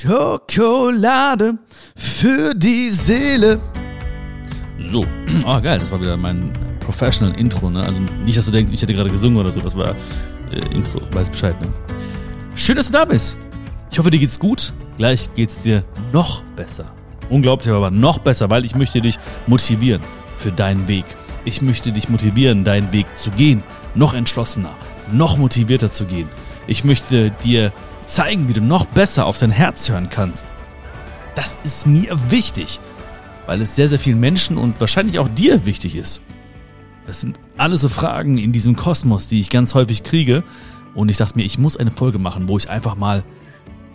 Schokolade für die Seele. So, ah geil, das war wieder mein Professional Intro, ne? Also nicht, dass du denkst, ich hätte gerade gesungen oder so, das war äh, Intro, weiß Bescheid, ne? Schön, dass du da bist. Ich hoffe, dir geht's gut. Gleich geht's dir noch besser. Unglaublich, aber noch besser, weil ich möchte dich motivieren für deinen Weg. Ich möchte dich motivieren, deinen Weg zu gehen. Noch entschlossener, noch motivierter zu gehen. Ich möchte dir zeigen, wie du noch besser auf dein Herz hören kannst. Das ist mir wichtig, weil es sehr, sehr vielen Menschen und wahrscheinlich auch dir wichtig ist. Das sind alles so Fragen in diesem Kosmos, die ich ganz häufig kriege. Und ich dachte mir, ich muss eine Folge machen, wo ich einfach mal,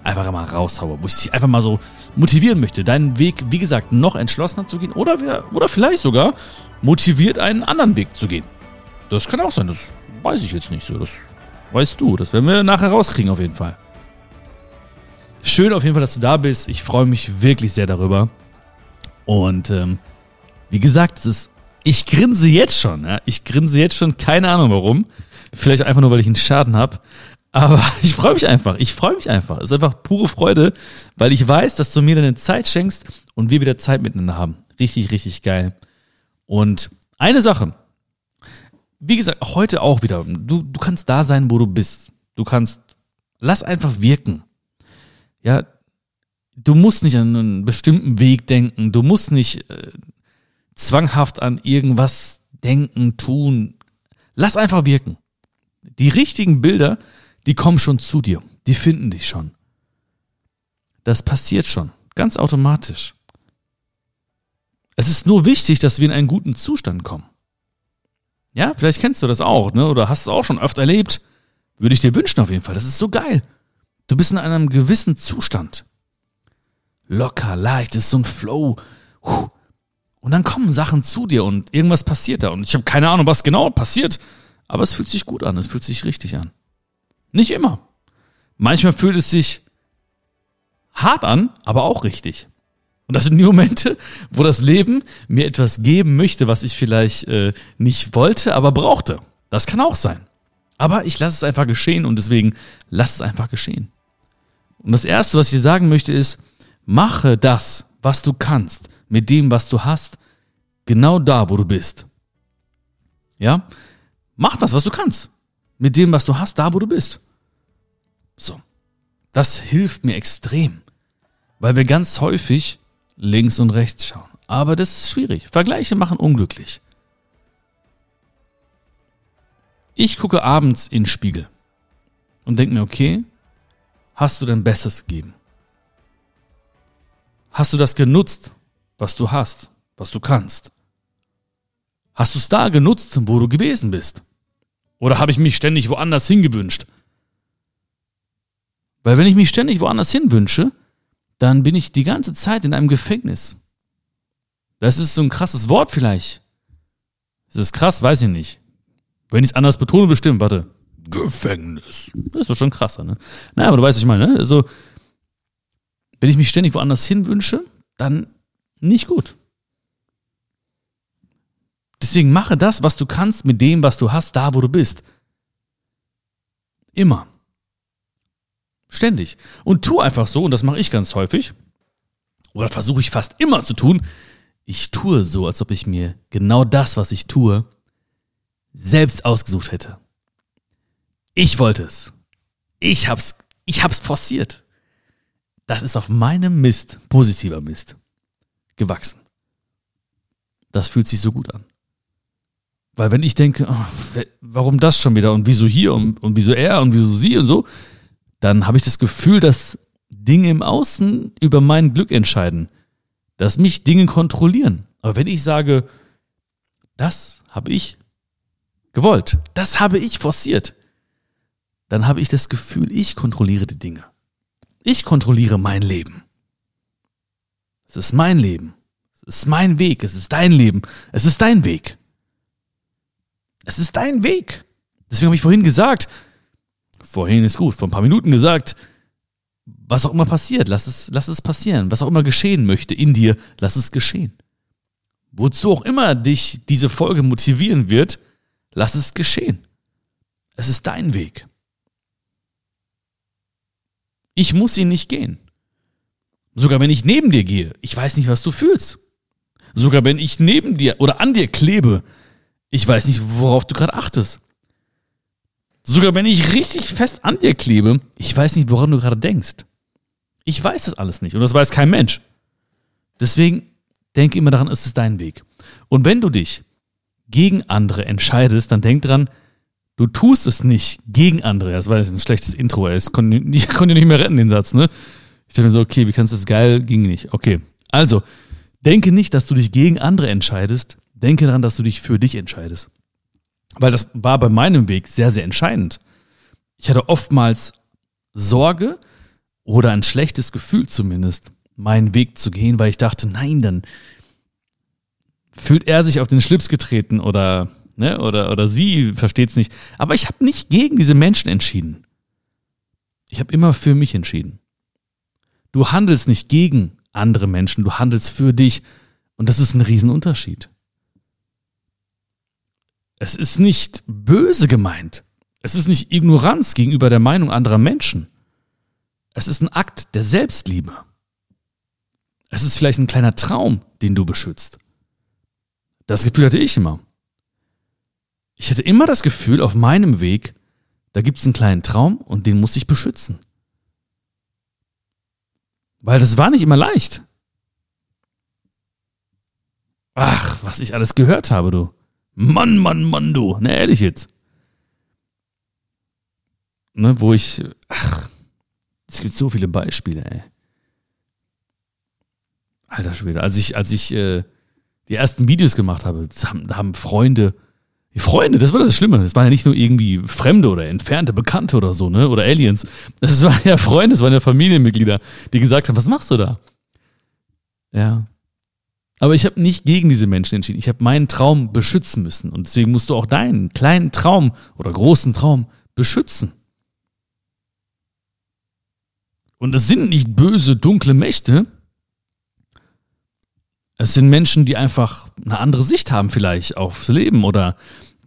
einfach mal raushaue, wo ich dich einfach mal so motivieren möchte, deinen Weg, wie gesagt, noch entschlossener zu gehen oder, oder vielleicht sogar motiviert, einen anderen Weg zu gehen. Das kann auch sein, das weiß ich jetzt nicht so. Das weißt du. Das werden wir nachher rauskriegen auf jeden Fall. Schön auf jeden Fall, dass du da bist. Ich freue mich wirklich sehr darüber. Und ähm, wie gesagt, es ist, ich grinse jetzt schon. Ja? Ich grinse jetzt schon, keine Ahnung warum. Vielleicht einfach nur, weil ich einen Schaden habe. Aber ich freue mich einfach. Ich freue mich einfach. Es ist einfach pure Freude, weil ich weiß, dass du mir deine Zeit schenkst und wir wieder Zeit miteinander haben. Richtig, richtig geil. Und eine Sache. Wie gesagt, heute auch wieder. Du, du kannst da sein, wo du bist. Du kannst, lass einfach wirken ja, du musst nicht an einen bestimmten Weg denken, du musst nicht äh, zwanghaft an irgendwas denken, tun. Lass einfach wirken. Die richtigen Bilder, die kommen schon zu dir, die finden dich schon. Das passiert schon, ganz automatisch. Es ist nur wichtig, dass wir in einen guten Zustand kommen. Ja, vielleicht kennst du das auch, ne? Oder hast du auch schon oft erlebt. Würde ich dir wünschen auf jeden Fall. Das ist so geil. Du bist in einem gewissen Zustand. Locker, leicht, ist so ein Flow. Und dann kommen Sachen zu dir und irgendwas passiert da. Und ich habe keine Ahnung, was genau passiert. Aber es fühlt sich gut an, es fühlt sich richtig an. Nicht immer. Manchmal fühlt es sich hart an, aber auch richtig. Und das sind die Momente, wo das Leben mir etwas geben möchte, was ich vielleicht äh, nicht wollte, aber brauchte. Das kann auch sein. Aber ich lasse es einfach geschehen und deswegen lass es einfach geschehen. Und das Erste, was ich dir sagen möchte, ist, mache das, was du kannst, mit dem, was du hast, genau da, wo du bist. Ja? Mach das, was du kannst, mit dem, was du hast, da, wo du bist. So. Das hilft mir extrem, weil wir ganz häufig links und rechts schauen. Aber das ist schwierig. Vergleiche machen unglücklich. Ich gucke abends in den Spiegel und denke mir, okay, hast du dein Bestes gegeben? Hast du das genutzt, was du hast, was du kannst? Hast du es da genutzt, wo du gewesen bist? Oder habe ich mich ständig woanders hingewünscht? Weil wenn ich mich ständig woanders hinwünsche, dann bin ich die ganze Zeit in einem Gefängnis. Das ist so ein krasses Wort vielleicht. Ist es krass? Weiß ich nicht. Wenn ich es anders betone, bestimmt, warte. Gefängnis. Das ist doch schon krasser, ne? Naja, aber du weißt, was ich meine, ne? Also, wenn ich mich ständig woanders hin wünsche, dann nicht gut. Deswegen mache das, was du kannst, mit dem, was du hast, da, wo du bist. Immer. Ständig. Und tu einfach so, und das mache ich ganz häufig, oder versuche ich fast immer zu tun, ich tue so, als ob ich mir genau das, was ich tue, selbst ausgesucht hätte. Ich wollte es. Ich hab's, ich hab's forciert. Das ist auf meinem Mist, positiver Mist, gewachsen. Das fühlt sich so gut an. Weil wenn ich denke, oh, warum das schon wieder und wieso hier und, und wieso er und wieso sie und so, dann habe ich das Gefühl, dass Dinge im Außen über mein Glück entscheiden, dass mich Dinge kontrollieren. Aber wenn ich sage, das habe ich gewollt, das habe ich forciert, dann habe ich das Gefühl, ich kontrolliere die Dinge. Ich kontrolliere mein Leben. Es ist mein Leben. Es ist mein Weg. Es ist dein Leben. Es ist dein Weg. Es ist dein Weg. Deswegen habe ich vorhin gesagt, vorhin ist gut, vor ein paar Minuten gesagt, was auch immer passiert, lass es, lass es passieren. Was auch immer geschehen möchte in dir, lass es geschehen. Wozu auch immer dich diese Folge motivieren wird, lass es geschehen. Es ist dein Weg. Ich muss ihn nicht gehen. Sogar wenn ich neben dir gehe, ich weiß nicht, was du fühlst. Sogar wenn ich neben dir oder an dir klebe, ich weiß nicht, worauf du gerade achtest. Sogar wenn ich richtig fest an dir klebe, ich weiß nicht, woran du gerade denkst. Ich weiß das alles nicht und das weiß kein Mensch. Deswegen denke immer daran, es ist dein Weg. Und wenn du dich gegen andere entscheidest, dann denk dran, du tust es nicht gegen andere. Das war jetzt ein schlechtes Intro, ey. Ich konnte, ich konnte nicht mehr retten, den Satz, ne? Ich dachte mir so, okay, wie kannst du das geil? Ging nicht. Okay. Also, denke nicht, dass du dich gegen andere entscheidest. Denke daran, dass du dich für dich entscheidest. Weil das war bei meinem Weg sehr, sehr entscheidend. Ich hatte oftmals Sorge oder ein schlechtes Gefühl zumindest, meinen Weg zu gehen, weil ich dachte, nein, dann fühlt er sich auf den Schlips getreten oder, ne, oder, oder sie versteht es nicht. Aber ich habe nicht gegen diese Menschen entschieden. Ich habe immer für mich entschieden. Du handelst nicht gegen andere Menschen, du handelst für dich. Und das ist ein Riesenunterschied. Es ist nicht böse gemeint. Es ist nicht Ignoranz gegenüber der Meinung anderer Menschen. Es ist ein Akt der Selbstliebe. Es ist vielleicht ein kleiner Traum, den du beschützt. Das Gefühl hatte ich immer. Ich hatte immer das Gefühl, auf meinem Weg, da gibt es einen kleinen Traum und den muss ich beschützen. Weil das war nicht immer leicht. Ach, was ich alles gehört habe, du. Mann, Mann, Mann, du. Ne, ehrlich jetzt. Ne, wo ich. Ach, es gibt so viele Beispiele, ey. Alter Schwede. Als ich, als ich äh, die ersten Videos gemacht habe, haben, da haben Freunde, die Freunde, das war das Schlimme. Das waren ja nicht nur irgendwie Fremde oder entfernte Bekannte oder so, ne? Oder Aliens. Das waren ja Freunde, das waren ja Familienmitglieder, die gesagt haben, was machst du da? Ja. Aber ich habe nicht gegen diese Menschen entschieden. Ich habe meinen Traum beschützen müssen. Und deswegen musst du auch deinen kleinen Traum oder großen Traum beschützen. Und es sind nicht böse, dunkle Mächte, es sind Menschen, die einfach eine andere Sicht haben vielleicht aufs Leben oder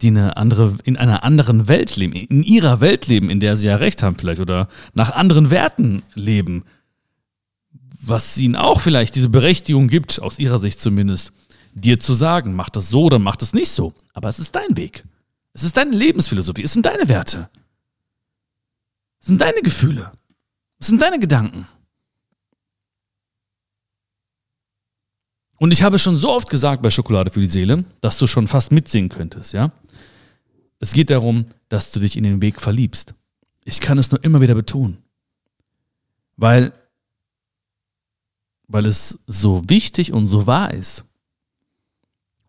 die eine andere, in einer anderen Welt leben, in ihrer Welt leben, in der sie ja recht haben vielleicht oder nach anderen Werten leben, was ihnen auch vielleicht diese Berechtigung gibt, aus ihrer Sicht zumindest, dir zu sagen, mach das so oder mach das nicht so. Aber es ist dein Weg. Es ist deine Lebensphilosophie. Es sind deine Werte. Es sind deine Gefühle. Es sind deine Gedanken. Und ich habe schon so oft gesagt bei Schokolade für die Seele, dass du schon fast mitsingen könntest, ja? Es geht darum, dass du dich in den Weg verliebst. Ich kann es nur immer wieder betonen. Weil, weil es so wichtig und so wahr ist.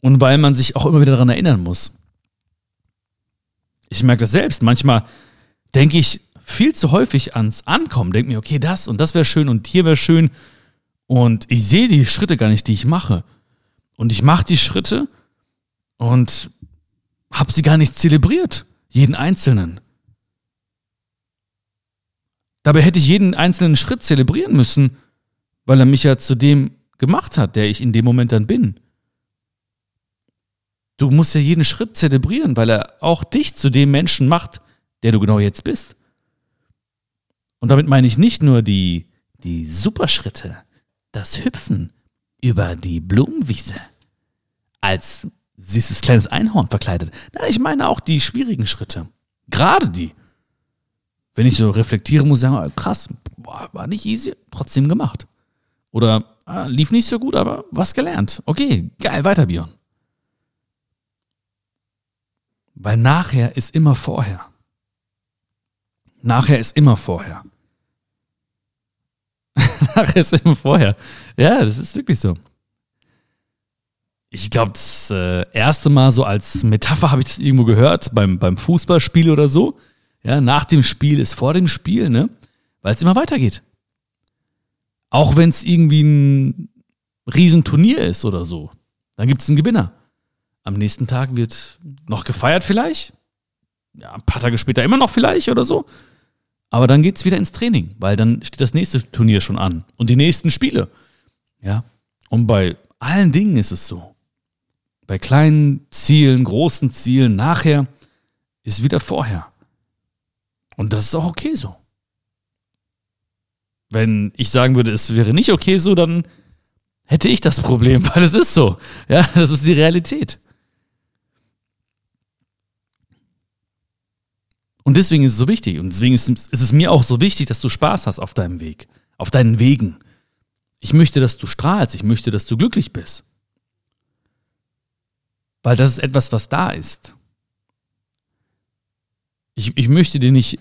Und weil man sich auch immer wieder daran erinnern muss. Ich merke das selbst. Manchmal denke ich viel zu häufig ans Ankommen. Denke mir, okay, das und das wäre schön und hier wäre schön. Und ich sehe die Schritte gar nicht, die ich mache. Und ich mache die Schritte und habe sie gar nicht zelebriert, jeden einzelnen. Dabei hätte ich jeden einzelnen Schritt zelebrieren müssen, weil er mich ja zu dem gemacht hat, der ich in dem Moment dann bin. Du musst ja jeden Schritt zelebrieren, weil er auch dich zu dem Menschen macht, der du genau jetzt bist. Und damit meine ich nicht nur die, die Superschritte, das Hüpfen über die Blumenwiese als süßes kleines Einhorn verkleidet. Nein, ich meine auch die schwierigen Schritte. Gerade die. Wenn ich so reflektiere, muss ich sagen, oh, krass, war nicht easy, trotzdem gemacht. Oder ah, lief nicht so gut, aber was gelernt. Okay, geil, weiter, Björn. Weil nachher ist immer vorher. Nachher ist immer vorher. Nachher ist immer vorher. Ja, das ist wirklich so. Ich glaube, das äh, erste Mal so als Metapher habe ich das irgendwo gehört, beim, beim Fußballspiel oder so. Ja, nach dem Spiel ist vor dem Spiel, ne? Weil es immer weitergeht. Auch wenn es irgendwie ein Riesenturnier ist oder so. Dann gibt es einen Gewinner. Am nächsten Tag wird noch gefeiert vielleicht. Ja, ein paar Tage später immer noch vielleicht oder so. Aber dann geht es wieder ins Training, weil dann steht das nächste Turnier schon an und die nächsten Spiele. Ja. Und bei allen Dingen ist es so. Bei kleinen Zielen, großen Zielen, nachher ist wieder vorher. Und das ist auch okay so. Wenn ich sagen würde, es wäre nicht okay so, dann hätte ich das Problem, weil es ist so. Ja, das ist die Realität. Und deswegen ist es so wichtig. Und deswegen ist, ist es mir auch so wichtig, dass du Spaß hast auf deinem Weg, auf deinen Wegen. Ich möchte, dass du strahlst. Ich möchte, dass du glücklich bist. Weil das ist etwas, was da ist. Ich, ich möchte dir nicht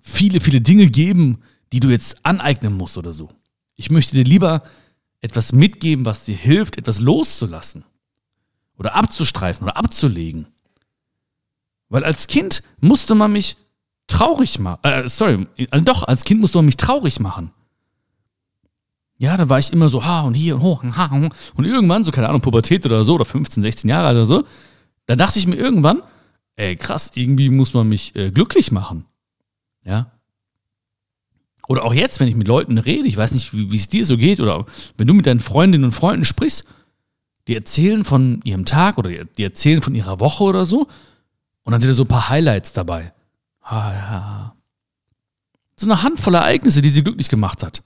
viele, viele Dinge geben, die du jetzt aneignen musst oder so. Ich möchte dir lieber etwas mitgeben, was dir hilft, etwas loszulassen. Oder abzustreifen oder abzulegen. Weil als Kind musste man mich traurig machen. Äh, sorry, also doch, als Kind musste man mich traurig machen. Ja, da war ich immer so, ha und hier und hoch und ha und irgendwann, so keine Ahnung, Pubertät oder so, oder 15, 16 Jahre alt oder so, da dachte ich mir irgendwann, ey, krass, irgendwie muss man mich äh, glücklich machen. Ja. Oder auch jetzt, wenn ich mit Leuten rede, ich weiß nicht, wie es dir so geht, oder wenn du mit deinen Freundinnen und Freunden sprichst, die erzählen von ihrem Tag oder die erzählen von ihrer Woche oder so, und dann sind da so ein paar Highlights dabei. Ah, ja. So eine Handvoll Ereignisse, die sie glücklich gemacht hat.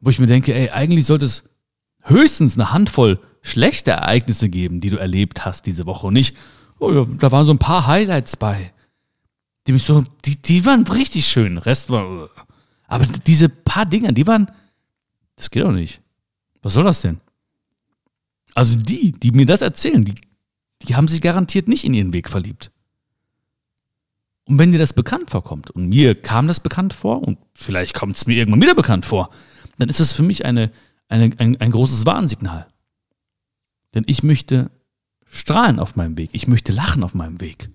Wo ich mir denke, ey, eigentlich sollte es höchstens eine Handvoll schlechte Ereignisse geben, die du erlebt hast diese Woche. Und nicht, oh ja, da waren so ein paar Highlights bei. Die mich so, die, die waren richtig schön. Rest war. Aber diese paar Dinger, die waren. Das geht doch nicht. Was soll das denn? Also die, die mir das erzählen, die, die haben sich garantiert nicht in ihren Weg verliebt. Und wenn dir das bekannt vorkommt, und mir kam das bekannt vor, und vielleicht kommt es mir irgendwann wieder bekannt vor, dann ist es für mich eine, eine, ein, ein großes Warnsignal. Denn ich möchte strahlen auf meinem Weg. Ich möchte lachen auf meinem Weg.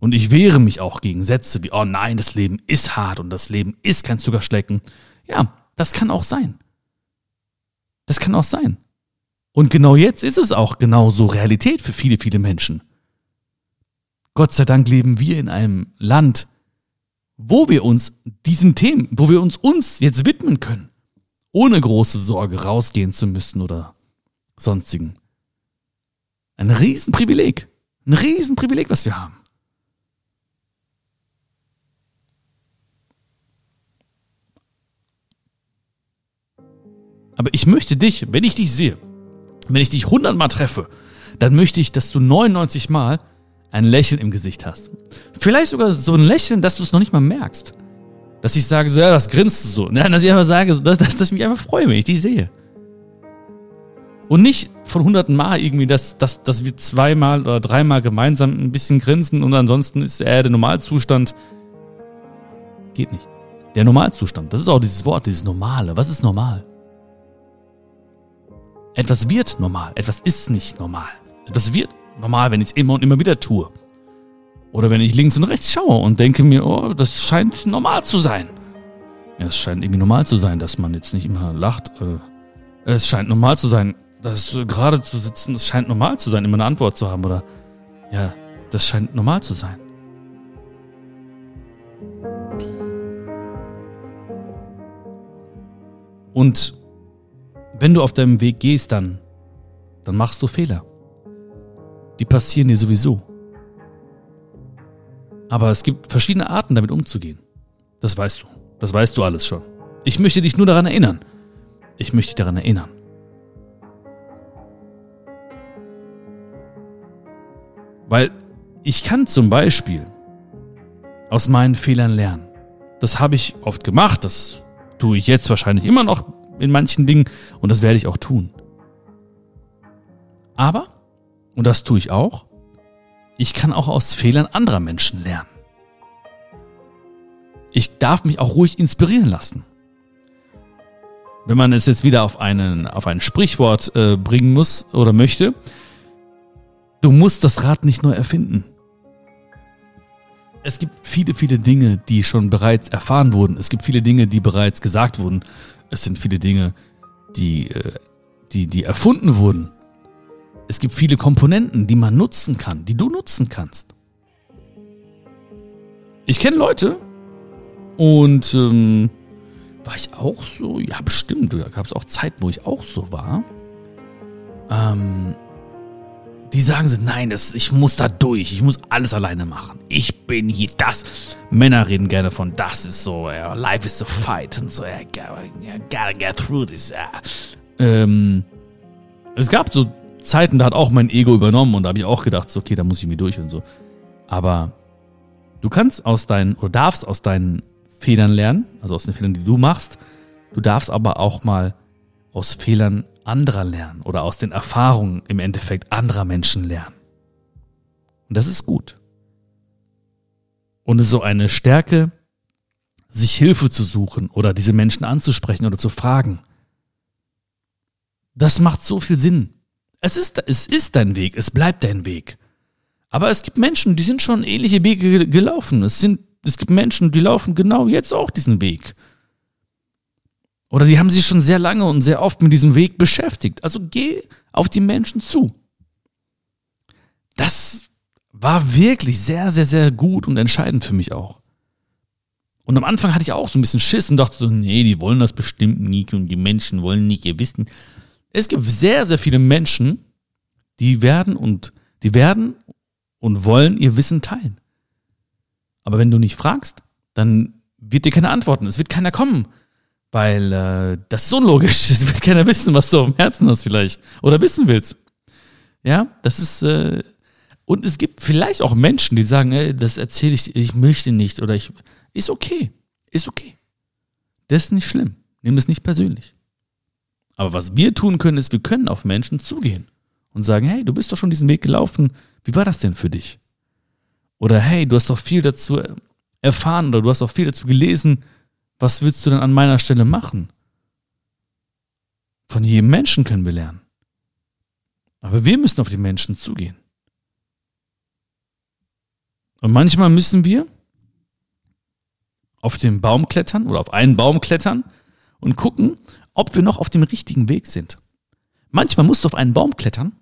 Und ich wehre mich auch gegen Sätze wie, oh nein, das Leben ist hart und das Leben ist kein Zuckerschlecken. Ja, das kann auch sein. Das kann auch sein. Und genau jetzt ist es auch genauso Realität für viele, viele Menschen. Gott sei Dank leben wir in einem Land, wo wir uns diesen Themen, wo wir uns uns jetzt widmen können, ohne große Sorge rausgehen zu müssen oder sonstigen. Ein Riesenprivileg. Ein Riesenprivileg, was wir haben. Aber ich möchte dich, wenn ich dich sehe, wenn ich dich hundertmal treffe, dann möchte ich, dass du 99 Mal ein Lächeln im Gesicht hast. Vielleicht sogar so ein Lächeln, dass du es noch nicht mal merkst. Dass ich sage, so, ja, das grinst du so. Nein, dass ich einfach sage, dass, dass, ich mich einfach freue, wenn ich dich sehe. Und nicht von hunderten Mal irgendwie, dass, dass, dass wir zweimal oder dreimal gemeinsam ein bisschen grinsen und ansonsten ist er der Normalzustand. Geht nicht. Der Normalzustand, das ist auch dieses Wort, dieses Normale. Was ist normal? Etwas wird normal, etwas ist nicht normal. Etwas wird normal, wenn ich es immer und immer wieder tue. Oder wenn ich links und rechts schaue und denke mir, oh, das scheint normal zu sein. Ja, es scheint irgendwie normal zu sein, dass man jetzt nicht immer lacht. Äh, es scheint normal zu sein, dass gerade zu sitzen, es scheint normal zu sein, immer eine Antwort zu haben. Oder ja, das scheint normal zu sein. Und wenn du auf deinem Weg gehst, dann, dann machst du Fehler. Die passieren dir sowieso. Aber es gibt verschiedene Arten, damit umzugehen. Das weißt du. Das weißt du alles schon. Ich möchte dich nur daran erinnern. Ich möchte dich daran erinnern. Weil ich kann zum Beispiel aus meinen Fehlern lernen. Das habe ich oft gemacht, das tue ich jetzt wahrscheinlich immer noch in manchen Dingen und das werde ich auch tun. Aber, und das tue ich auch, ich kann auch aus Fehlern anderer Menschen lernen. Ich darf mich auch ruhig inspirieren lassen. Wenn man es jetzt wieder auf, einen, auf ein Sprichwort äh, bringen muss oder möchte, du musst das Rad nicht neu erfinden. Es gibt viele, viele Dinge, die schon bereits erfahren wurden. Es gibt viele Dinge, die bereits gesagt wurden. Es sind viele Dinge, die, äh, die, die erfunden wurden. Es gibt viele Komponenten, die man nutzen kann, die du nutzen kannst. Ich kenne Leute und ähm, war ich auch so? Ja, bestimmt. Da gab es auch Zeiten, wo ich auch so war. Ähm, die sagen so, nein, das, ich muss da durch, ich muss alles alleine machen. Ich bin hier das. Männer reden gerne von, das ist so, ja, life is a fight und so, ja, gotta get through this. Ja. Ähm, es gab so Zeiten, da hat auch mein Ego übernommen und da habe ich auch gedacht, so, okay, da muss ich mir durch und so. Aber du kannst aus deinen, oder darfst aus deinen Fehlern lernen, also aus den Fehlern, die du machst. Du darfst aber auch mal aus Fehlern anderer lernen oder aus den Erfahrungen im Endeffekt anderer Menschen lernen. Und das ist gut. Und es ist so eine Stärke, sich Hilfe zu suchen oder diese Menschen anzusprechen oder zu fragen. Das macht so viel Sinn. Es ist, es ist dein Weg, es bleibt dein Weg. Aber es gibt Menschen, die sind schon ähnliche Wege gelaufen. Es, sind, es gibt Menschen, die laufen genau jetzt auch diesen Weg. Oder die haben sich schon sehr lange und sehr oft mit diesem Weg beschäftigt. Also geh auf die Menschen zu. Das war wirklich sehr, sehr, sehr gut und entscheidend für mich auch. Und am Anfang hatte ich auch so ein bisschen Schiss und dachte so, nee, die wollen das bestimmt nicht und die Menschen wollen nicht ihr Wissen. Es gibt sehr, sehr viele Menschen, die werden und die werden und wollen ihr Wissen teilen. Aber wenn du nicht fragst, dann wird dir keine antworten. Es wird keiner kommen. Weil äh, das ist unlogisch. Es wird keiner wissen, was du auf dem Herzen hast vielleicht. Oder wissen willst. Ja, das ist. Äh, und es gibt vielleicht auch Menschen, die sagen, ey, das erzähle ich, ich möchte nicht. Oder ich. Ist okay. Ist okay. Das ist nicht schlimm. Nimm es nicht persönlich. Aber was wir tun können, ist, wir können auf Menschen zugehen und sagen, hey, du bist doch schon diesen Weg gelaufen. Wie war das denn für dich? Oder hey, du hast doch viel dazu erfahren oder du hast doch viel dazu gelesen was willst du denn an meiner Stelle machen? Von jedem Menschen können wir lernen. Aber wir müssen auf die Menschen zugehen. Und manchmal müssen wir auf den Baum klettern oder auf einen Baum klettern und gucken, ob wir noch auf dem richtigen Weg sind. Manchmal musst du auf einen Baum klettern,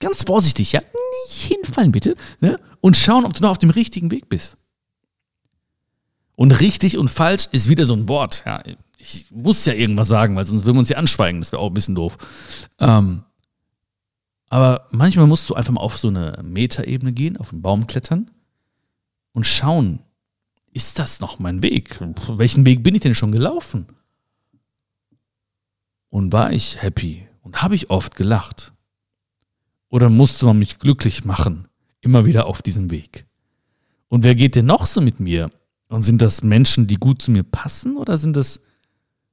ganz vorsichtig, ja, nicht hinfallen bitte, ne? und schauen, ob du noch auf dem richtigen Weg bist. Und richtig und falsch ist wieder so ein Wort. Ja, ich muss ja irgendwas sagen, weil sonst würden wir uns ja anschweigen. Das wäre auch ein bisschen doof. Ähm, aber manchmal musst du einfach mal auf so eine Metaebene gehen, auf einen Baum klettern und schauen, ist das noch mein Weg? Welchen Weg bin ich denn schon gelaufen? Und war ich happy? Und habe ich oft gelacht? Oder musste man mich glücklich machen, immer wieder auf diesem Weg? Und wer geht denn noch so mit mir und sind das Menschen, die gut zu mir passen oder sind das,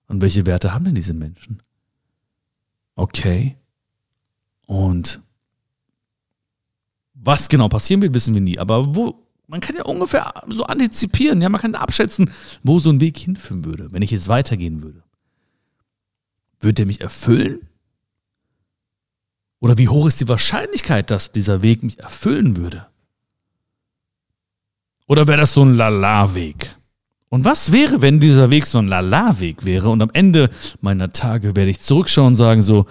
und welche Werte haben denn diese Menschen? Okay. Und was genau passieren wird, wissen wir nie. Aber wo, man kann ja ungefähr so antizipieren, ja, man kann abschätzen, wo so ein Weg hinführen würde, wenn ich jetzt weitergehen würde. Würde der mich erfüllen? Oder wie hoch ist die Wahrscheinlichkeit, dass dieser Weg mich erfüllen würde? Oder wäre das so ein Lala-Weg? Und was wäre, wenn dieser Weg so ein Lala-Weg wäre und am Ende meiner Tage werde ich zurückschauen und sagen so,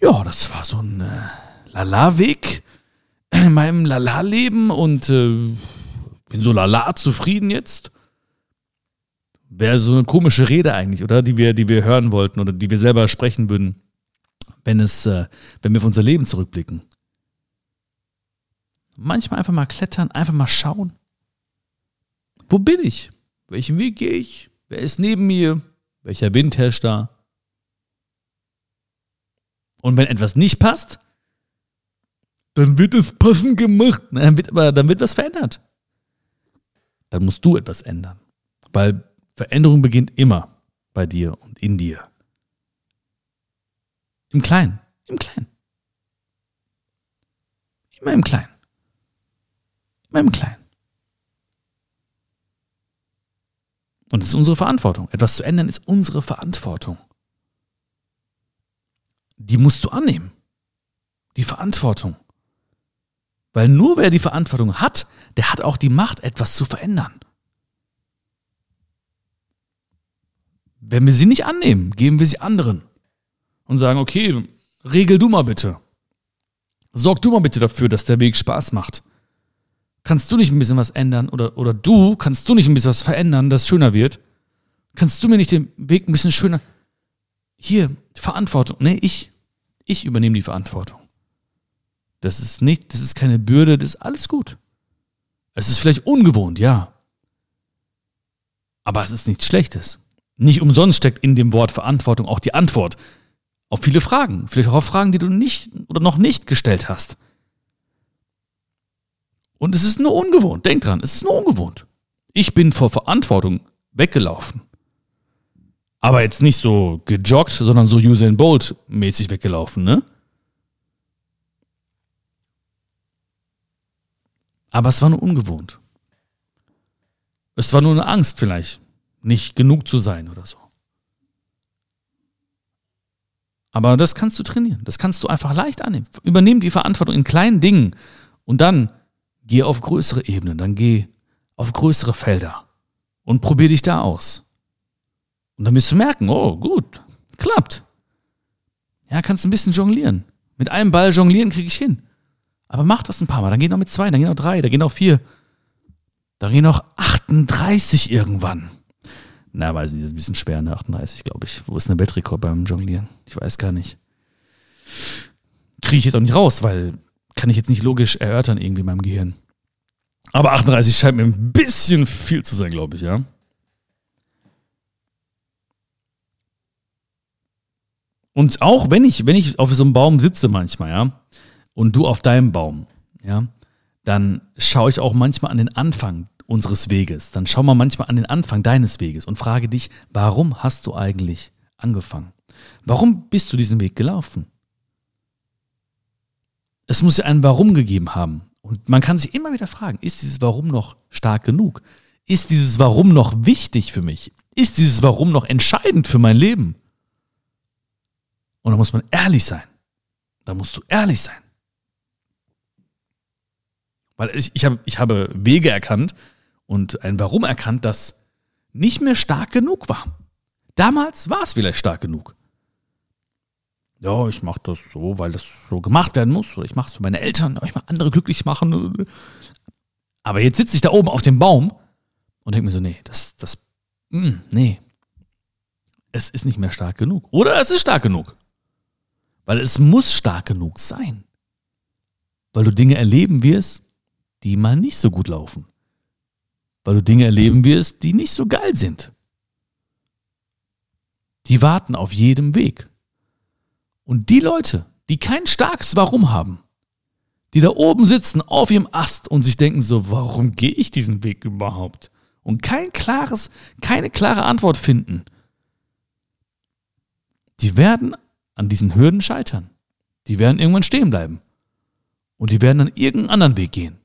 ja, das war so ein äh, Lala-Weg in meinem Lala-Leben und äh, bin so Lala zufrieden jetzt. Wäre so eine komische Rede eigentlich, oder? Die wir, die wir hören wollten oder die wir selber sprechen würden, wenn es, äh, wenn wir auf unser Leben zurückblicken. Manchmal einfach mal klettern, einfach mal schauen. Wo bin ich? Welchen Weg gehe ich? Wer ist neben mir? Welcher Wind herrscht da? Und wenn etwas nicht passt, dann wird es passend gemacht. Dann wird, aber, dann wird was verändert. Dann musst du etwas ändern. Weil Veränderung beginnt immer bei dir und in dir. Im Kleinen. Im Kleinen. Immer im Kleinen. Immer im Kleinen. Und es ist unsere Verantwortung. Etwas zu ändern ist unsere Verantwortung. Die musst du annehmen. Die Verantwortung. Weil nur wer die Verantwortung hat, der hat auch die Macht, etwas zu verändern. Wenn wir sie nicht annehmen, geben wir sie anderen und sagen, okay, regel du mal bitte. Sorg du mal bitte dafür, dass der Weg Spaß macht. Kannst du nicht ein bisschen was ändern? Oder, oder du, kannst du nicht ein bisschen was verändern, dass es schöner wird? Kannst du mir nicht den Weg ein bisschen schöner? Hier, Verantwortung. Nee, ich. Ich übernehme die Verantwortung. Das ist nicht, das ist keine Bürde, das ist alles gut. Es ist vielleicht ungewohnt, ja. Aber es ist nichts Schlechtes. Nicht umsonst steckt in dem Wort Verantwortung auch die Antwort auf viele Fragen. Vielleicht auch auf Fragen, die du nicht oder noch nicht gestellt hast. Und es ist nur ungewohnt. Denk dran, es ist nur ungewohnt. Ich bin vor Verantwortung weggelaufen. Aber jetzt nicht so gejoggt, sondern so Usain Bolt mäßig weggelaufen, ne? Aber es war nur ungewohnt. Es war nur eine Angst vielleicht, nicht genug zu sein oder so. Aber das kannst du trainieren. Das kannst du einfach leicht annehmen. Übernimm die Verantwortung in kleinen Dingen und dann geh auf größere Ebenen, dann geh auf größere Felder und probier dich da aus. Und dann wirst du merken, oh, gut, klappt. Ja, kannst ein bisschen jonglieren. Mit einem Ball jonglieren kriege ich hin. Aber mach das ein paar Mal. Dann gehen noch mit zwei, dann gehen noch drei, dann gehen noch vier. Dann gehen noch 38 irgendwann. Na, weiß ich nicht, ist ein bisschen schwer, ne? 38, glaube ich. Wo ist denn der Weltrekord beim Jonglieren? Ich weiß gar nicht. Kriege ich jetzt auch nicht raus, weil kann ich jetzt nicht logisch erörtern irgendwie in meinem Gehirn. Aber 38 scheint mir ein bisschen viel zu sein, glaube ich, ja. Und auch wenn ich, wenn ich auf so einem Baum sitze manchmal, ja, und du auf deinem Baum, ja, dann schaue ich auch manchmal an den Anfang unseres Weges. Dann schau mal manchmal an den Anfang deines Weges und frage dich, warum hast du eigentlich angefangen? Warum bist du diesen Weg gelaufen? Es muss ja ein Warum gegeben haben. Und man kann sich immer wieder fragen, ist dieses Warum noch stark genug? Ist dieses Warum noch wichtig für mich? Ist dieses Warum noch entscheidend für mein Leben? Und da muss man ehrlich sein. Da musst du ehrlich sein. Weil ich, ich, hab, ich habe Wege erkannt und ein Warum erkannt, das nicht mehr stark genug war. Damals war es vielleicht stark genug. Ja, ich mache das so, weil das so gemacht werden muss. Oder ich mache es für meine Eltern, ich mal andere glücklich machen. Aber jetzt sitze ich da oben auf dem Baum und denke mir so, nee, das, das, mh, hm, nee. Es ist nicht mehr stark genug. Oder es ist stark genug. Weil es muss stark genug sein. Weil du Dinge erleben wirst, die mal nicht so gut laufen. Weil du Dinge erleben wirst, die nicht so geil sind. Die warten auf jedem Weg. Und die Leute, die kein starkes Warum haben, die da oben sitzen auf ihrem Ast und sich denken so, warum gehe ich diesen Weg überhaupt? Und kein klares, keine klare Antwort finden. Die werden an diesen Hürden scheitern. Die werden irgendwann stehen bleiben. Und die werden dann irgendeinen anderen Weg gehen.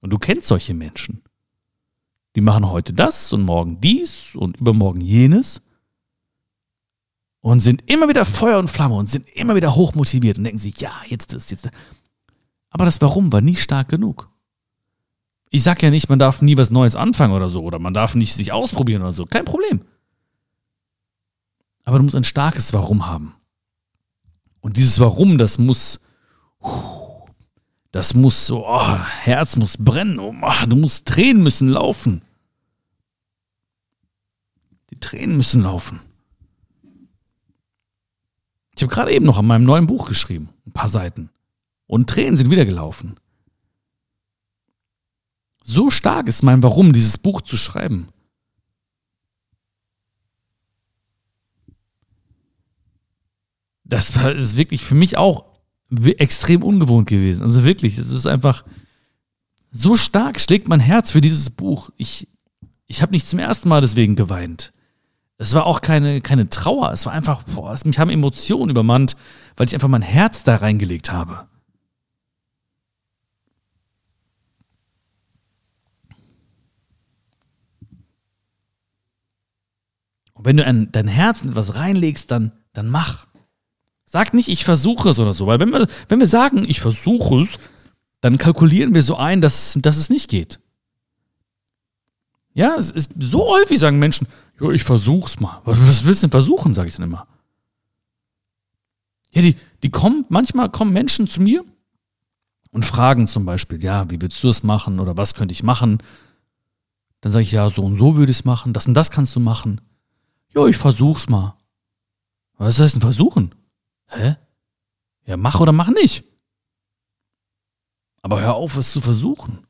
Und du kennst solche Menschen. Die machen heute das und morgen dies und übermorgen jenes und sind immer wieder Feuer und Flamme und sind immer wieder hochmotiviert und denken sich, ja, jetzt ist, jetzt. Aber das Warum war nie stark genug. Ich sag ja nicht, man darf nie was Neues anfangen oder so, oder man darf nicht sich ausprobieren oder so. Kein Problem. Aber du musst ein starkes Warum haben. Und dieses Warum, das muss, das muss so, oh, Herz muss brennen, oh, du musst Tränen müssen laufen. Die Tränen müssen laufen. Ich habe gerade eben noch an meinem neuen Buch geschrieben, ein paar Seiten. Und Tränen sind wieder gelaufen. So stark ist mein Warum, dieses Buch zu schreiben. das war ist wirklich für mich auch extrem ungewohnt gewesen. Also wirklich, es ist einfach so stark schlägt mein Herz für dieses Buch. Ich, ich habe nicht zum ersten Mal deswegen geweint. Es war auch keine, keine Trauer, es war einfach, boah, mich haben Emotionen übermannt, weil ich einfach mein Herz da reingelegt habe. Und wenn du ein, dein Herz in etwas reinlegst, dann, dann mach. Sag nicht, ich versuche es oder so, weil wenn wir, wenn wir sagen, ich versuche es, dann kalkulieren wir so ein, dass, dass es nicht geht. Ja, es ist so häufig sagen Menschen, ja, ich versuch's mal. Was willst du denn versuchen, sage ich dann immer. Ja, die, die kommen, manchmal kommen Menschen zu mir und fragen zum Beispiel, ja, wie willst du es machen oder was könnte ich machen? Dann sage ich, ja, so und so würde ich es machen, das und das kannst du machen. Ja, ich versuch's mal. Was heißt denn versuchen? Hä? Ja, mach oder mach nicht. Aber hör auf, es zu versuchen.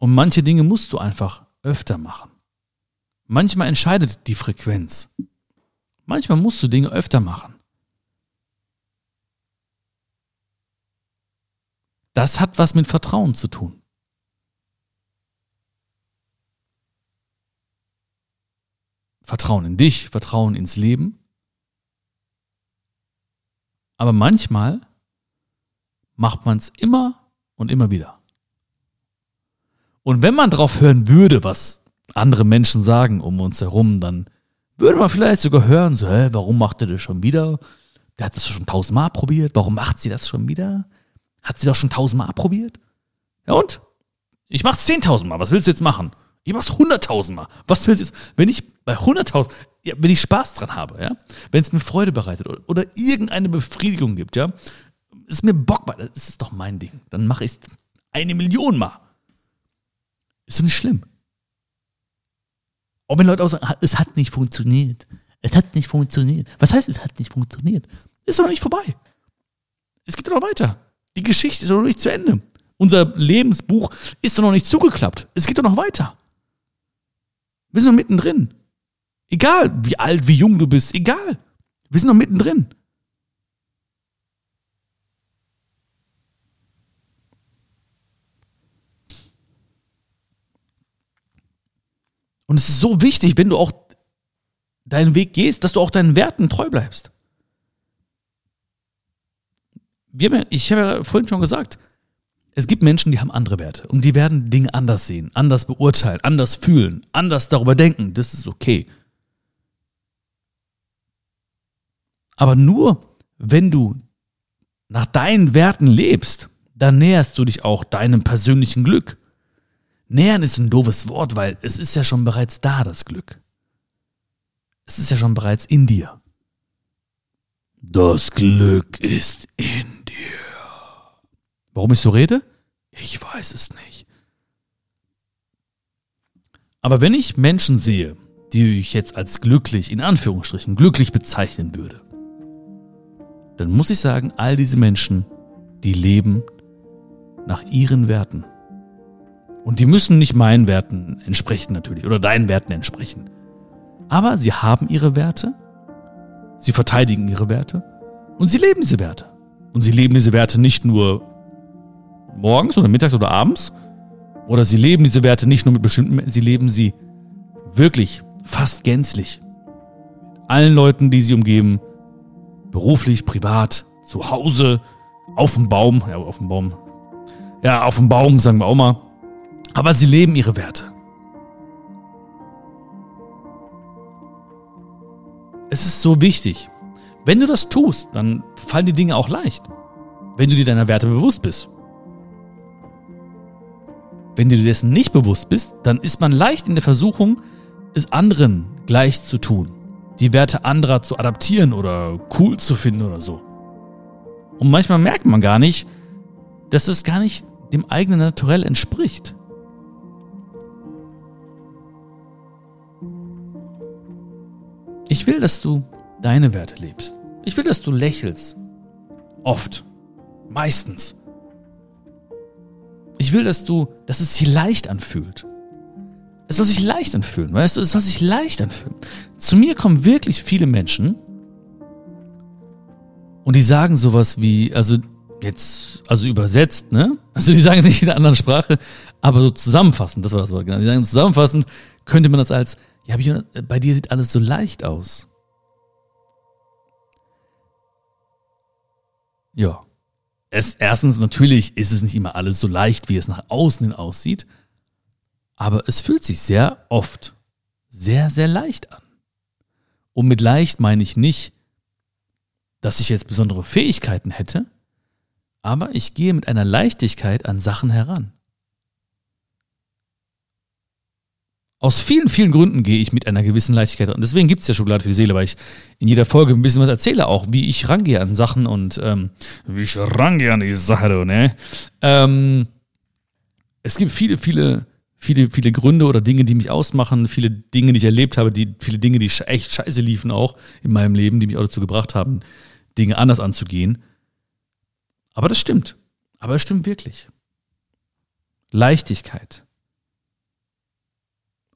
Und manche Dinge musst du einfach öfter machen. Manchmal entscheidet die Frequenz. Manchmal musst du Dinge öfter machen. Das hat was mit Vertrauen zu tun. Vertrauen in dich, Vertrauen ins Leben. Aber manchmal macht man es immer und immer wieder. Und wenn man drauf hören würde, was andere Menschen sagen um uns herum, dann würde man vielleicht sogar hören, so, hä, warum macht er das schon wieder? Der hat das schon tausendmal probiert. Warum macht sie das schon wieder? Hat sie doch schon tausendmal probiert? Ja und? Ich mach's zehntausendmal. Was willst du jetzt machen? Ich mach's hunderttausendmal. Was willst du jetzt? Wenn ich bei hunderttausend, ja, wenn ich Spaß dran habe, ja, wenn es mir Freude bereitet oder, oder irgendeine Befriedigung gibt, ja, ist mir Bock, das ist doch mein Ding. Dann mache ich es eine Million mal. Ist doch nicht schlimm. Auch wenn Leute auch sagen, es hat nicht funktioniert. Es hat nicht funktioniert. Was heißt, es hat nicht funktioniert? Ist doch noch nicht vorbei. Es geht doch noch weiter. Die Geschichte ist doch noch nicht zu Ende. Unser Lebensbuch ist doch noch nicht zugeklappt. Es geht doch noch weiter. Wir sind noch mittendrin. Egal, wie alt, wie jung du bist, egal. Wir sind noch mittendrin. Und es ist so wichtig, wenn du auch deinen Weg gehst, dass du auch deinen Werten treu bleibst. Haben ich habe ja vorhin schon gesagt, es gibt Menschen, die haben andere Werte und die werden Dinge anders sehen, anders beurteilen, anders fühlen, anders darüber denken. Das ist okay. Aber nur wenn du nach deinen Werten lebst, dann näherst du dich auch deinem persönlichen Glück. Nähern ist ein doofes Wort, weil es ist ja schon bereits da, das Glück. Es ist ja schon bereits in dir. Das Glück ist in dir. Warum ich so rede? Ich weiß es nicht. Aber wenn ich Menschen sehe, die ich jetzt als glücklich, in Anführungsstrichen, glücklich bezeichnen würde, dann muss ich sagen, all diese Menschen, die leben nach ihren Werten. Und die müssen nicht meinen Werten entsprechen natürlich oder deinen Werten entsprechen. Aber sie haben ihre Werte, sie verteidigen ihre Werte und sie leben diese Werte. Und sie leben diese Werte nicht nur morgens oder mittags oder abends, oder sie leben diese Werte nicht nur mit bestimmten, sie leben sie wirklich fast gänzlich. Allen Leuten, die sie umgeben, beruflich, privat, zu Hause, auf dem Baum, ja, auf dem Baum, ja, auf dem Baum, sagen wir auch mal. Aber sie leben ihre Werte. Es ist so wichtig. Wenn du das tust, dann fallen die Dinge auch leicht. Wenn du dir deiner Werte bewusst bist. Wenn du dir dessen nicht bewusst bist, dann ist man leicht in der Versuchung, es anderen gleich zu tun. Die Werte anderer zu adaptieren oder cool zu finden oder so. Und manchmal merkt man gar nicht, dass es gar nicht dem eigenen Naturell entspricht. Ich will, dass du deine Werte lebst. Ich will, dass du lächelst. Oft. Meistens. Ich will, dass du, dass es sich leicht anfühlt. Es soll sich leicht anfühlen, weißt du? Es soll sich leicht anfühlen. Zu mir kommen wirklich viele Menschen und die sagen sowas wie, also jetzt, also übersetzt, ne? Also die sagen es nicht in einer anderen Sprache, aber so zusammenfassend, das war das Wort, genau. Die sagen zusammenfassend, könnte man das als, ja, bei dir sieht alles so leicht aus. Ja. Es, erstens, natürlich ist es nicht immer alles so leicht, wie es nach außen hin aussieht, aber es fühlt sich sehr oft sehr, sehr leicht an. Und mit leicht meine ich nicht, dass ich jetzt besondere Fähigkeiten hätte, aber ich gehe mit einer Leichtigkeit an Sachen heran. Aus vielen, vielen Gründen gehe ich mit einer gewissen Leichtigkeit. Und deswegen gibt es ja Schokolade für die Seele, weil ich in jeder Folge ein bisschen was erzähle, auch wie ich rangehe an Sachen und ähm, wie ich rangehe an die Sache, ne? Ähm, es gibt viele, viele, viele, viele Gründe oder Dinge, die mich ausmachen, viele Dinge, die ich erlebt habe, die, viele Dinge, die echt scheiße liefen auch in meinem Leben, die mich auch dazu gebracht haben, Dinge anders anzugehen. Aber das stimmt. Aber es stimmt wirklich. Leichtigkeit.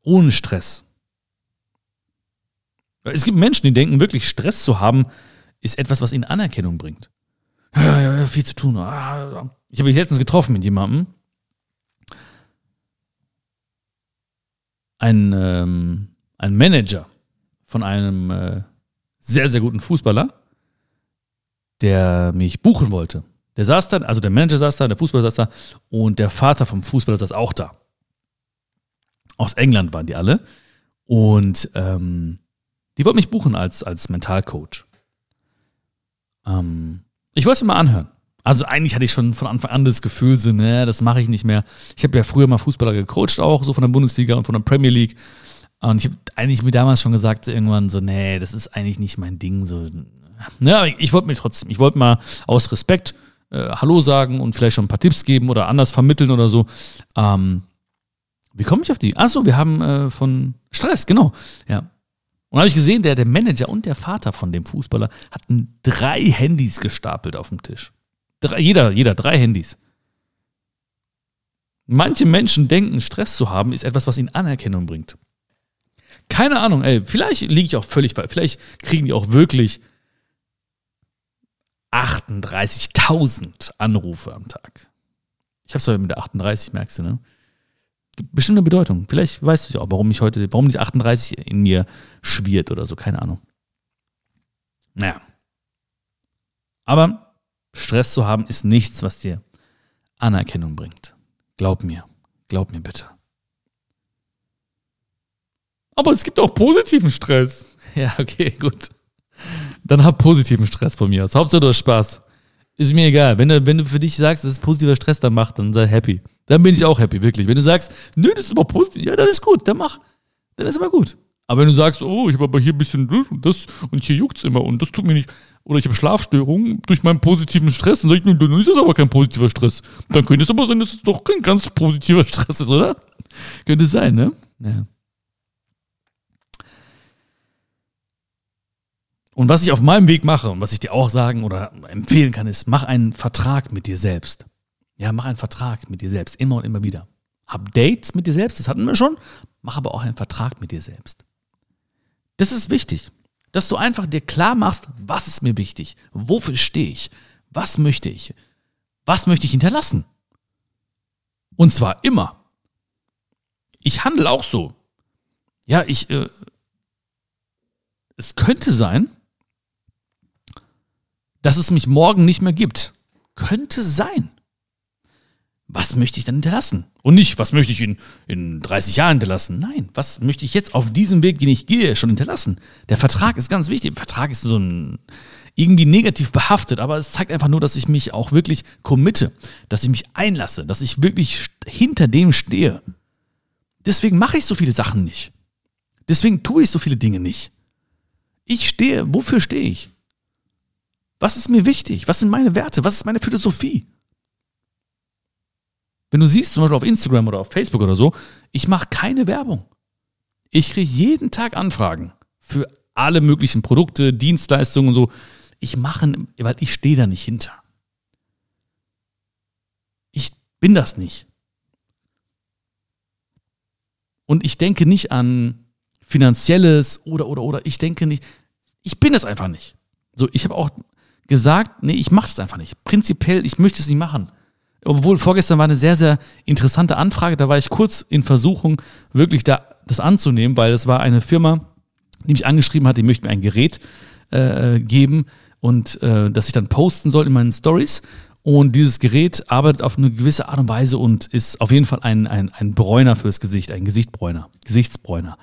Ohne Stress. Es gibt Menschen, die denken, wirklich Stress zu haben, ist etwas, was ihnen Anerkennung bringt. Ja, ja, ja, viel zu tun. Ah, ich habe mich letztens getroffen mit jemandem. Ein, ähm, ein Manager von einem äh, sehr, sehr guten Fußballer, der mich buchen wollte. Der saß da, also der Manager saß da, der Fußballer saß da und der Vater vom Fußballer saß auch da. Aus England waren die alle. Und ähm, die wollten mich buchen als, als Mentalcoach. Ähm, ich wollte es mal anhören. Also eigentlich hatte ich schon von Anfang an das Gefühl, so, ne, das mache ich nicht mehr. Ich habe ja früher mal Fußballer gecoacht, auch so von der Bundesliga und von der Premier League. Und ich habe eigentlich mir damals schon gesagt, irgendwann so, nee, das ist eigentlich nicht mein Ding. So, ne, aber ich wollte mir trotzdem, ich wollte mal aus Respekt äh, Hallo sagen und vielleicht schon ein paar Tipps geben oder anders vermitteln oder so. Ähm, wie komme ich auf die? Achso, wir haben äh, von Stress, genau. Ja. Und habe ich gesehen, der, der Manager und der Vater von dem Fußballer hatten drei Handys gestapelt auf dem Tisch. Drei, jeder, jeder, drei Handys. Manche Menschen denken, Stress zu haben, ist etwas, was ihnen Anerkennung bringt. Keine Ahnung, ey, vielleicht liege ich auch völlig falsch. Vielleicht kriegen die auch wirklich 38.000 Anrufe am Tag. Ich habe es heute mit der 38, merkst du, ne? Bestimmte Bedeutung. Vielleicht weißt du ja auch, warum ich heute, warum die 38 in mir schwirrt oder so, keine Ahnung. Naja. Aber Stress zu haben ist nichts, was dir Anerkennung bringt. Glaub mir. Glaub mir bitte. Aber es gibt auch positiven Stress. Ja, okay, gut. Dann hab positiven Stress von mir aus. Hauptsache du hast Spaß. Ist mir egal. Wenn du, wenn du für dich sagst, das ist positiver Stress, dann mach, dann sei happy. Dann bin ich auch happy, wirklich. Wenn du sagst, nö, das ist aber positiv, ja, dann ist gut, dann mach. Dann ist immer gut. Aber wenn du sagst, oh, ich habe aber hier ein bisschen das und hier juckt es immer und das tut mir nicht, oder ich habe Schlafstörungen durch meinen positiven Stress, dann sag ich, dann ist das aber kein positiver Stress. Dann könnte es aber sein, dass es doch kein ganz positiver Stress ist, oder? Könnte sein, ne? Ja. Und was ich auf meinem Weg mache und was ich dir auch sagen oder empfehlen kann, ist, mach einen Vertrag mit dir selbst. Ja, mach einen Vertrag mit dir selbst, immer und immer wieder. Hab Dates mit dir selbst, das hatten wir schon. Mach aber auch einen Vertrag mit dir selbst. Das ist wichtig, dass du einfach dir klar machst, was ist mir wichtig, wofür stehe ich, was möchte ich, was möchte ich hinterlassen. Und zwar immer. Ich handle auch so. Ja, ich, äh, es könnte sein, dass es mich morgen nicht mehr gibt. Könnte sein was möchte ich dann hinterlassen? Und nicht, was möchte ich in, in 30 Jahren hinterlassen? Nein, was möchte ich jetzt auf diesem Weg, den ich gehe, schon hinterlassen? Der Vertrag ist ganz wichtig. Der Vertrag ist so ein irgendwie negativ behaftet, aber es zeigt einfach nur, dass ich mich auch wirklich committe, dass ich mich einlasse, dass ich wirklich hinter dem stehe. Deswegen mache ich so viele Sachen nicht. Deswegen tue ich so viele Dinge nicht. Ich stehe, wofür stehe ich? Was ist mir wichtig? Was sind meine Werte? Was ist meine Philosophie? Wenn du siehst, zum Beispiel auf Instagram oder auf Facebook oder so, ich mache keine Werbung. Ich kriege jeden Tag Anfragen für alle möglichen Produkte, Dienstleistungen und so. Ich mache, weil ich stehe da nicht hinter. Ich bin das nicht. Und ich denke nicht an finanzielles oder oder oder. Ich denke nicht, ich bin es einfach nicht. So, ich habe auch gesagt, nee, ich mache das einfach nicht. Prinzipiell, ich möchte es nicht machen. Obwohl vorgestern war eine sehr, sehr interessante Anfrage, da war ich kurz in Versuchung, wirklich da das anzunehmen, weil es war eine Firma, die mich angeschrieben hat, die möchte mir ein Gerät äh, geben und äh, das ich dann posten soll in meinen Stories. Und dieses Gerät arbeitet auf eine gewisse Art und Weise und ist auf jeden Fall ein, ein, ein Bräuner fürs Gesicht, ein Gesichtbräuner, Gesichtsbräuner.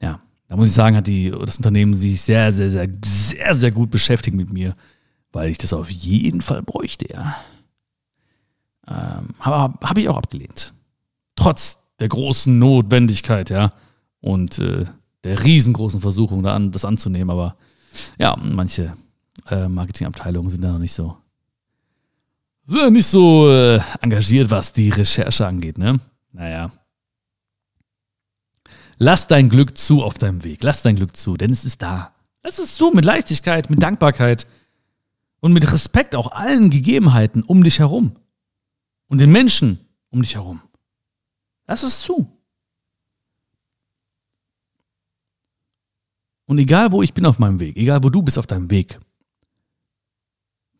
Ja, da muss ich sagen, hat die, das Unternehmen sich sehr, sehr, sehr, sehr, sehr gut beschäftigt mit mir, weil ich das auf jeden Fall bräuchte, ja. Ähm, Habe hab ich auch abgelehnt. Trotz der großen Notwendigkeit, ja. Und äh, der riesengroßen Versuchung, da an, das anzunehmen. Aber ja, manche äh, Marketingabteilungen sind da noch nicht so, sind da nicht so äh, engagiert, was die Recherche angeht, ne? Naja. Lass dein Glück zu auf deinem Weg. Lass dein Glück zu, denn es ist da. Lass es zu mit Leichtigkeit, mit Dankbarkeit. Und mit Respekt auch allen Gegebenheiten um dich herum. Und den Menschen um dich herum. Lass es zu. Und egal wo ich bin auf meinem Weg, egal wo du bist auf deinem Weg,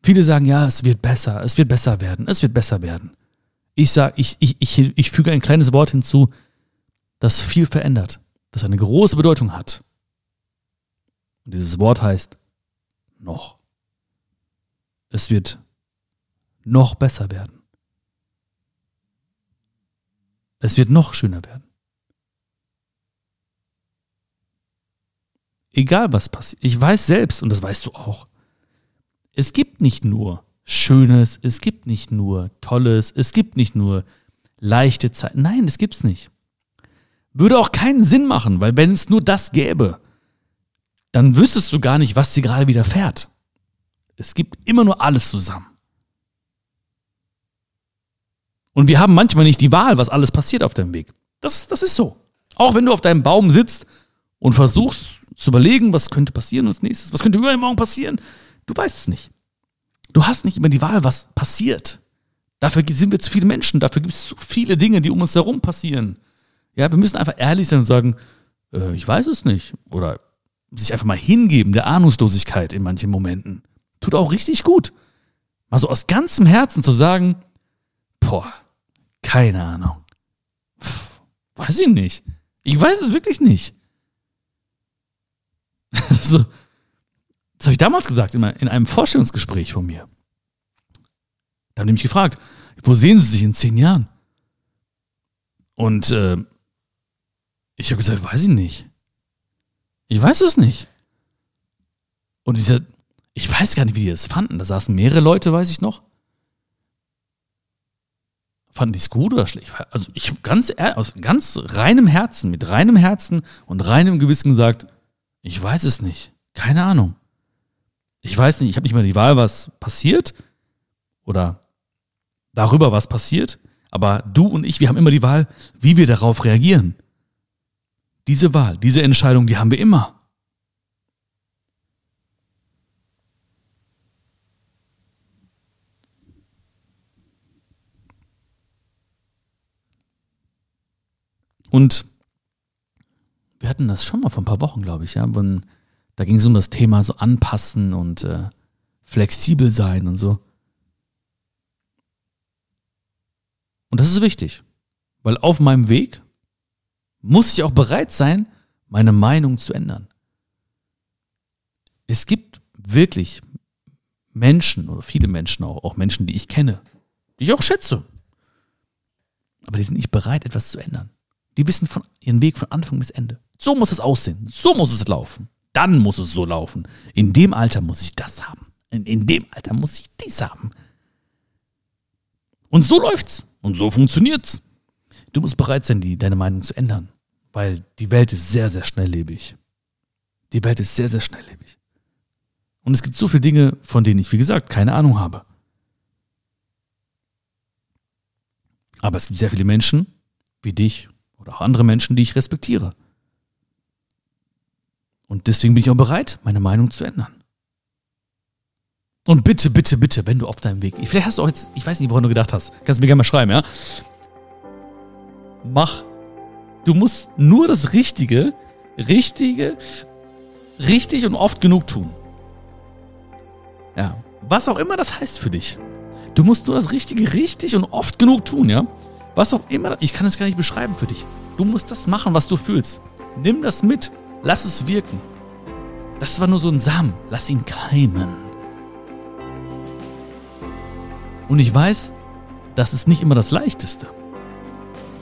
viele sagen, ja, es wird besser, es wird besser werden, es wird besser werden. Ich sage, ich, ich, ich, ich füge ein kleines Wort hinzu, das viel verändert, das eine große Bedeutung hat. Und dieses Wort heißt noch. Es wird noch besser werden. Es wird noch schöner werden. Egal was passiert. Ich weiß selbst, und das weißt du auch, es gibt nicht nur Schönes, es gibt nicht nur Tolles, es gibt nicht nur leichte Zeit. Nein, das gibt's nicht. Würde auch keinen Sinn machen, weil wenn es nur das gäbe, dann wüsstest du gar nicht, was dir gerade widerfährt. Es gibt immer nur alles zusammen. Und wir haben manchmal nicht die Wahl, was alles passiert auf deinem Weg. Das, das ist so. Auch wenn du auf deinem Baum sitzt und versuchst zu überlegen, was könnte passieren als nächstes, was könnte übermorgen passieren, du weißt es nicht. Du hast nicht immer die Wahl, was passiert. Dafür sind wir zu viele Menschen, dafür gibt es so viele Dinge, die um uns herum passieren. Ja, wir müssen einfach ehrlich sein und sagen, äh, ich weiß es nicht. Oder sich einfach mal hingeben der Ahnungslosigkeit in manchen Momenten. Tut auch richtig gut. Mal so aus ganzem Herzen zu sagen, boah, keine Ahnung. Pff, weiß ich nicht. Ich weiß es wirklich nicht. so, das habe ich damals gesagt, in einem Vorstellungsgespräch von mir. Da haben die mich gefragt, wo sehen Sie sich in zehn Jahren? Und äh, ich habe gesagt, weiß ich nicht. Ich weiß es nicht. Und ich, sag, ich weiß gar nicht, wie die das fanden. Da saßen mehrere Leute, weiß ich noch. Fanden die es gut oder schlecht? Also ich habe ganz, aus ganz reinem Herzen, mit reinem Herzen und reinem Gewissen gesagt, ich weiß es nicht. Keine Ahnung. Ich weiß nicht, ich habe nicht mehr die Wahl, was passiert oder darüber, was passiert. Aber du und ich, wir haben immer die Wahl, wie wir darauf reagieren. Diese Wahl, diese Entscheidung, die haben wir immer. Und wir hatten das schon mal vor ein paar Wochen, glaube ich, ja, wenn, da ging es um das Thema so anpassen und äh, flexibel sein und so. Und das ist wichtig, weil auf meinem Weg muss ich auch bereit sein, meine Meinung zu ändern. Es gibt wirklich Menschen oder viele Menschen auch, auch Menschen, die ich kenne, die ich auch schätze. Aber die sind nicht bereit, etwas zu ändern. Die wissen von ihren Weg von Anfang bis Ende. So muss es aussehen. So muss es laufen. Dann muss es so laufen. In dem Alter muss ich das haben. In, in dem Alter muss ich dies haben. Und so läuft's. Und so funktioniert's. Du musst bereit sein, die, deine Meinung zu ändern. Weil die Welt ist sehr, sehr schnelllebig. Die Welt ist sehr, sehr schnelllebig. Und es gibt so viele Dinge, von denen ich, wie gesagt, keine Ahnung habe. Aber es gibt sehr viele Menschen, wie dich oder auch andere Menschen, die ich respektiere. Und deswegen bin ich auch bereit, meine Meinung zu ändern. Und bitte, bitte, bitte, wenn du auf deinem Weg, vielleicht hast du auch jetzt, ich weiß nicht, woran du gedacht hast, kannst du mir gerne mal schreiben, ja? Mach. Du musst nur das Richtige, Richtige, richtig und oft genug tun. Ja. Was auch immer das heißt für dich. Du musst nur das Richtige richtig und oft genug tun, ja? Was auch immer, ich kann es gar nicht beschreiben für dich. Du musst das machen, was du fühlst. Nimm das mit. Lass es wirken. Das war nur so ein Samen. Lass ihn keimen. Und ich weiß, das ist nicht immer das Leichteste.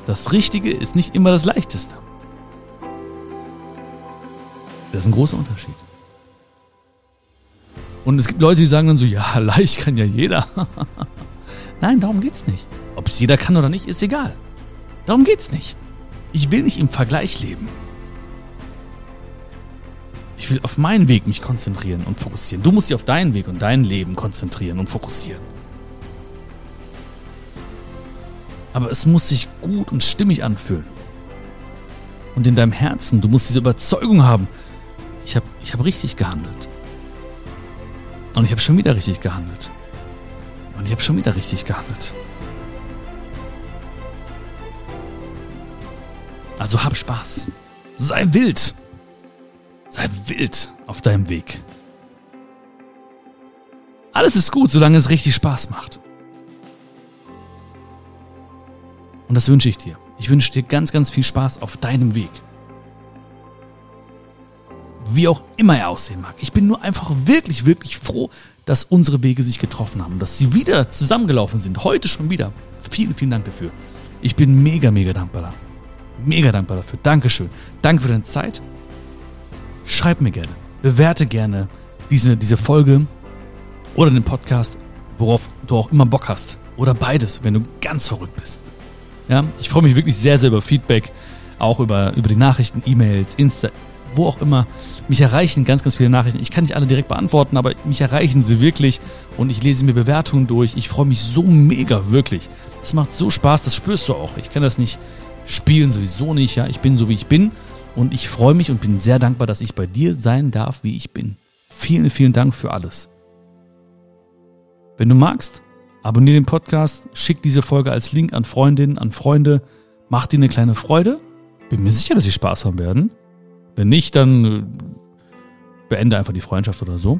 Das Richtige ist nicht immer das Leichteste. Das ist ein großer Unterschied. Und es gibt Leute, die sagen dann so, ja, leicht kann ja jeder. Nein, darum geht's nicht. Ob es jeder kann oder nicht, ist egal. Darum geht's nicht. Ich will nicht im Vergleich leben. Ich will auf meinen Weg mich konzentrieren und fokussieren. Du musst dich auf deinen Weg und dein Leben konzentrieren und fokussieren. Aber es muss sich gut und stimmig anfühlen. Und in deinem Herzen, du musst diese Überzeugung haben, ich habe ich hab richtig gehandelt. Und ich habe schon wieder richtig gehandelt. Und ich habe schon wieder richtig gehandelt. Also hab Spaß. Sei wild. Sei wild auf deinem Weg. Alles ist gut, solange es richtig Spaß macht. Und das wünsche ich dir. Ich wünsche dir ganz, ganz viel Spaß auf deinem Weg. Wie auch immer er aussehen mag. Ich bin nur einfach wirklich, wirklich froh, dass unsere Wege sich getroffen haben, dass sie wieder zusammengelaufen sind. Heute schon wieder. Vielen, vielen Dank dafür. Ich bin mega, mega dankbar. Mega dankbar dafür. Dankeschön. Danke für deine Zeit. Schreib mir gerne. Bewerte gerne diese, diese Folge oder den Podcast, worauf du auch immer Bock hast. Oder beides, wenn du ganz verrückt bist. Ja, ich freue mich wirklich sehr, sehr über Feedback, auch über, über die Nachrichten, E-Mails, Insta, wo auch immer. Mich erreichen ganz, ganz viele Nachrichten. Ich kann nicht alle direkt beantworten, aber mich erreichen sie wirklich und ich lese mir Bewertungen durch. Ich freue mich so mega, wirklich. Das macht so Spaß, das spürst du auch. Ich kann das nicht spielen, sowieso nicht. Ja, ich bin so, wie ich bin und ich freue mich und bin sehr dankbar, dass ich bei dir sein darf, wie ich bin. Vielen, vielen Dank für alles. Wenn du magst, abonniere den Podcast, schick diese Folge als Link an Freundinnen, an Freunde, mach dir eine kleine Freude. Bin mir sicher, dass sie Spaß haben werden. Wenn nicht, dann äh, beende einfach die Freundschaft oder so.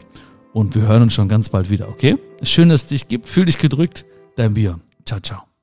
Und wir hören uns schon ganz bald wieder, okay? Schön, dass es dich gibt. Fühl dich gedrückt. Dein Bier. Ciao, ciao.